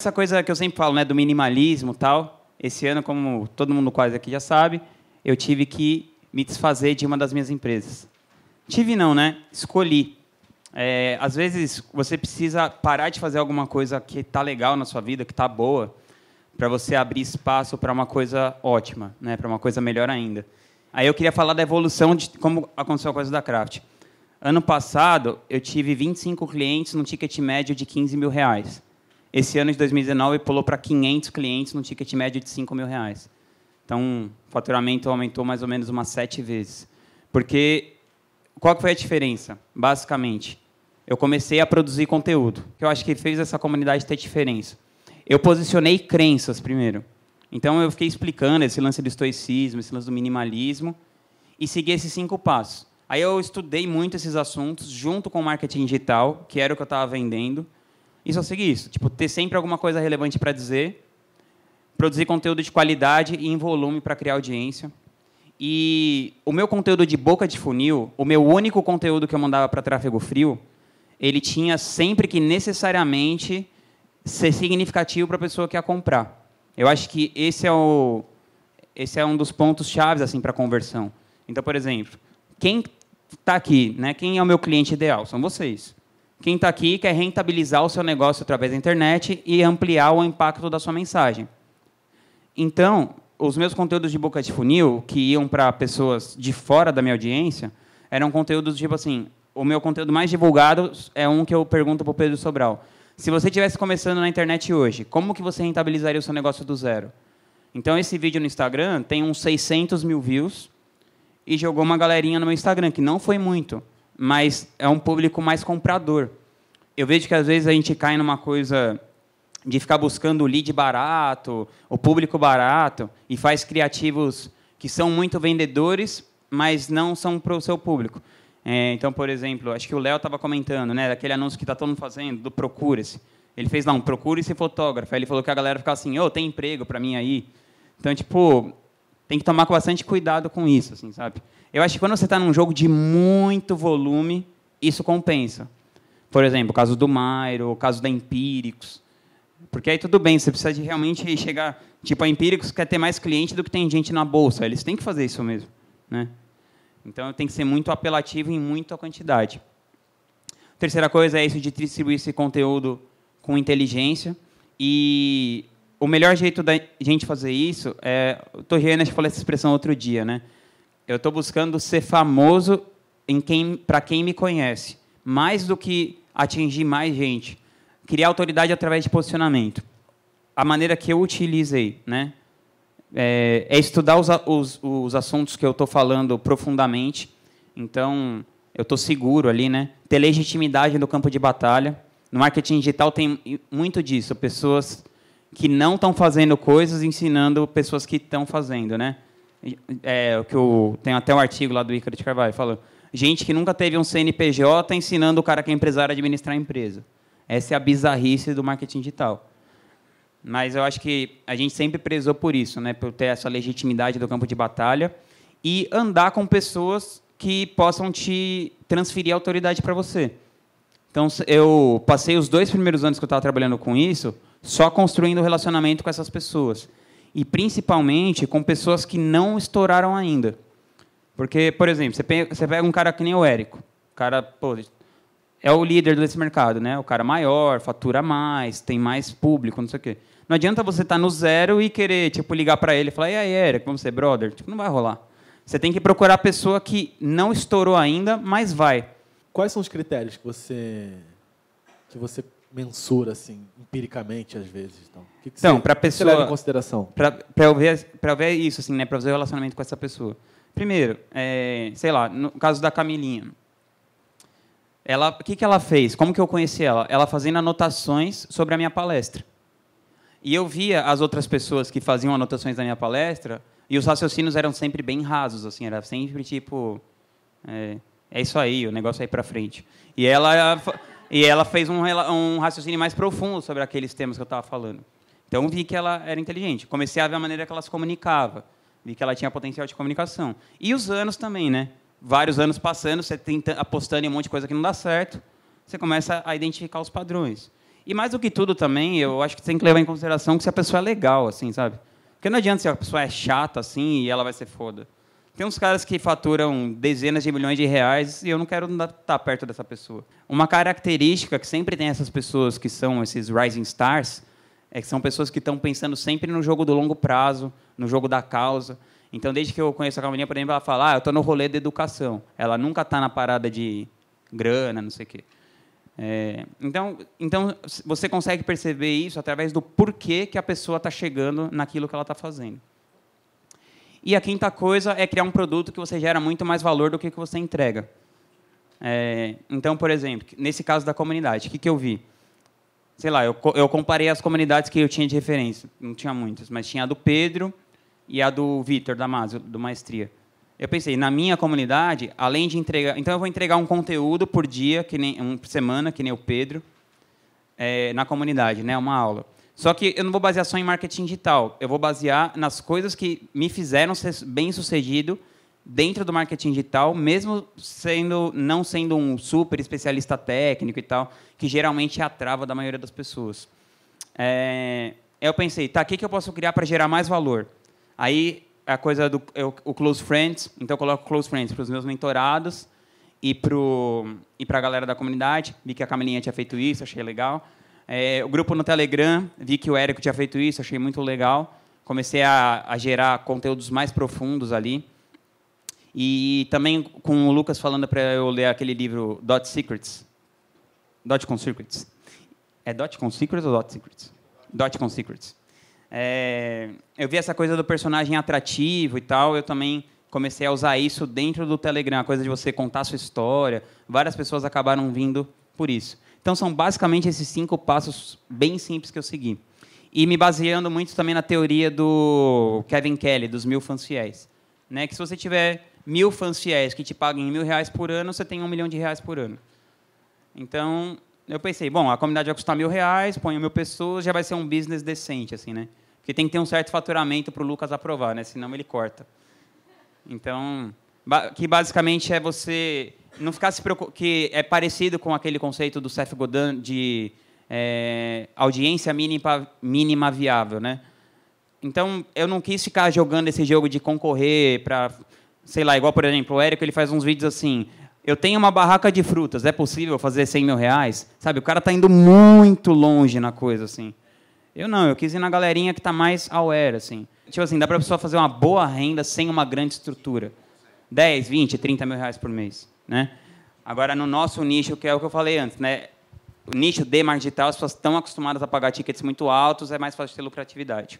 Essa coisa que eu sempre falo, né, do minimalismo tal. Esse ano, como todo mundo quase aqui já sabe, eu tive que me desfazer de uma das minhas empresas. Tive não, né? Escolhi. É, às vezes você precisa parar de fazer alguma coisa que está legal na sua vida, que está boa, para você abrir espaço para uma coisa ótima, né? Para uma coisa melhor ainda. Aí eu queria falar da evolução de como aconteceu a coisa da Craft. Ano passado eu tive 25 clientes no ticket médio de 15 mil reais. Esse ano de 2019 pulou para 500 clientes no ticket médio de 5 mil reais. Então, o faturamento aumentou mais ou menos umas sete vezes. Porque qual foi a diferença? Basicamente, eu comecei a produzir conteúdo, que eu acho que fez essa comunidade ter diferença. Eu posicionei crenças primeiro. Então, eu fiquei explicando esse lance do estoicismo, esse lance do minimalismo, e segui esses cinco passos. Aí eu estudei muito esses assuntos, junto com o marketing digital, que era o que eu estava vendendo, e só segui isso. Tipo, ter sempre alguma coisa relevante para dizer, produzir conteúdo de qualidade e em volume para criar audiência. E o meu conteúdo de boca de funil, o meu único conteúdo que eu mandava para tráfego frio, ele tinha sempre que necessariamente ser significativo para a pessoa que ia comprar. Eu acho que esse é o esse é um dos pontos chaves assim para conversão. Então, por exemplo, quem está aqui, né? Quem é o meu cliente ideal? São vocês. Quem está aqui quer rentabilizar o seu negócio através da internet e ampliar o impacto da sua mensagem. Então, os meus conteúdos de boca de funil, que iam para pessoas de fora da minha audiência, eram conteúdos tipo assim: o meu conteúdo mais divulgado é um que eu pergunto para o Pedro Sobral. Se você estivesse começando na internet hoje, como que você rentabilizaria o seu negócio do zero? Então, esse vídeo no Instagram tem uns 600 mil views e jogou uma galerinha no meu Instagram, que não foi muito, mas é um público mais comprador. Eu vejo que, às vezes, a gente cai numa coisa de ficar buscando o lead barato, o público barato, e faz criativos que são muito vendedores, mas não são para o seu público. É, então, por exemplo, acho que o Léo estava comentando, né, daquele anúncio que está todo mundo fazendo, do Procure-se. Ele fez lá um Procure-se fotógrafo. Aí ele falou que a galera ficava assim, oh, tem emprego para mim aí? Então, tipo, tem que tomar bastante cuidado com isso, assim, sabe? Eu acho que quando você está num jogo de muito volume, isso compensa. Por exemplo, o caso do Mairo, o caso da Empíricos. Porque aí tudo bem, você precisa de realmente chegar. Tipo, a Empíricos quer ter mais cliente do que tem gente na bolsa. Eles têm que fazer isso mesmo. Né? Então tem que ser muito apelativo em muita quantidade. Terceira coisa é isso de distribuir esse conteúdo com inteligência. E o melhor jeito da gente fazer isso é. O Torriana falou essa expressão outro dia, né? Eu estou buscando ser famoso em quem, para quem me conhece, mais do que atingir mais gente criar autoridade através de posicionamento. A maneira que eu utilizei, né, é, é estudar os, os, os, assuntos que eu estou falando profundamente. Então, eu estou seguro ali, né? Ter legitimidade no campo de batalha. No marketing digital tem muito disso. Pessoas que não estão fazendo coisas ensinando pessoas que estão fazendo, né? É, que eu, tem até um artigo lá do Ícaro de Carvalho falando gente que nunca teve um CNPJ ensinando o cara que é empresário a administrar a empresa. Essa é a bizarrice do marketing digital. Mas eu acho que a gente sempre prezou por isso, né? por ter essa legitimidade do campo de batalha e andar com pessoas que possam te transferir autoridade para você. Então, eu passei os dois primeiros anos que eu estava trabalhando com isso só construindo relacionamento com essas pessoas. E, principalmente, com pessoas que não estouraram ainda. Porque, por exemplo, você pega, um cara que nem o Érico. O cara, pô, é o líder desse mercado, né? O cara maior, fatura mais, tem mais público, não sei o quê. Não adianta você estar tá no zero e querer, tipo, ligar para ele e falar, e aí, Eric, vamos ser brother? Tipo, não vai rolar. Você tem que procurar a pessoa que não estourou ainda, mas vai. Quais são os critérios que você que você mensura assim, empiricamente às vezes, então? O que, que então, para pessoa leva em consideração? Para eu ver para ver isso assim, né, para fazer o relacionamento com essa pessoa. Primeiro, é, sei lá, no caso da Camilinha, ela, o que, que ela fez? Como que eu conheci ela? Ela fazendo anotações sobre a minha palestra. E eu via as outras pessoas que faziam anotações da minha palestra e os raciocínios eram sempre bem rasos, assim, era sempre tipo é, é isso aí, o negócio aí para frente. E ela e ela fez um, um raciocínio mais profundo sobre aqueles temas que eu estava falando. Então vi que ela era inteligente. Comecei a ver a maneira que ela se comunicava, vi que ela tinha potencial de comunicação. E os anos também, né? vários anos passando, você tenta apostando em um monte de coisa que não dá certo, você começa a identificar os padrões. E mais do que tudo também, eu acho que você tem que levar em consideração que se a pessoa é legal, assim, sabe? Porque não adianta se a pessoa é chata, assim, e ela vai ser foda. Tem uns caras que faturam dezenas de milhões de reais e eu não quero estar tá perto dessa pessoa. Uma característica que sempre tem essas pessoas que são esses rising stars é que são pessoas que estão pensando sempre no jogo do longo prazo, no jogo da causa. Então, desde que eu conheço a Camilinha, por exemplo, ela fala, ah, eu estou no rolê da educação. Ela nunca está na parada de grana, não sei o quê. É, então, então, você consegue perceber isso através do porquê que a pessoa está chegando naquilo que ela está fazendo. E a quinta coisa é criar um produto que você gera muito mais valor do que, que você entrega. É, então, por exemplo, nesse caso da comunidade, o que, que eu vi? Sei lá, eu, eu comparei as comunidades que eu tinha de referência. Não tinha muitas, mas tinha a do Pedro e a do Vitor, da Maso, do Maestria. Eu pensei, na minha comunidade, além de entregar. Então, eu vou entregar um conteúdo por dia, que nem, um por semana, que nem o Pedro, é, na comunidade, né, uma aula. Só que eu não vou basear só em marketing digital. Eu vou basear nas coisas que me fizeram ser bem sucedido dentro do marketing digital, mesmo sendo não sendo um super especialista técnico e tal, que geralmente é a trava da maioria das pessoas. É, eu pensei, tá, o que, que eu posso criar para gerar mais valor? Aí a coisa do eu, o Close Friends, então eu coloco Close Friends para os meus mentorados e para e a galera da comunidade. Vi que a Camilinha tinha feito isso, achei legal. É, o grupo no Telegram, vi que o Érico tinha feito isso, achei muito legal. Comecei a, a gerar conteúdos mais profundos ali. E também com o Lucas falando para eu ler aquele livro Dot Secrets. Dot com Secrets. É Dot com Secrets ou Dot Secrets? Dot com Secrets. É, eu vi essa coisa do personagem atrativo e tal, eu também comecei a usar isso dentro do Telegram, a coisa de você contar a sua história. Várias pessoas acabaram vindo por isso. Então, são basicamente esses cinco passos bem simples que eu segui. E me baseando muito também na teoria do Kevin Kelly, dos mil fãs fiéis. Né? Que se você tiver mil fãs fiéis que te paguem mil reais por ano, você tem um milhão de reais por ano. Então, eu pensei, bom, a comunidade vai custar mil reais, ponho mil pessoas, já vai ser um business decente, assim, né? Porque tem que ter um certo faturamento para o Lucas aprovar, né? Senão ele corta. Então, que basicamente é você não ficar se preocupando, que é parecido com aquele conceito do Seth Godin de é, audiência mínima, mínima viável, né? Então, eu não quis ficar jogando esse jogo de concorrer para, sei lá, igual, por exemplo, o Érico, ele faz uns vídeos assim, eu tenho uma barraca de frutas, é possível fazer 100 mil reais? Sabe, o cara está indo muito longe na coisa, assim. Eu não, eu quis ir na galerinha que está mais aware, assim. Tipo assim, dá para a pessoa fazer uma boa renda sem uma grande estrutura. 10, 20, 30 mil reais por mês, né? Agora, no nosso nicho, que é o que eu falei antes, né? O nicho de marketing digital, as pessoas estão acostumadas a pagar tickets muito altos, é mais fácil ter lucratividade.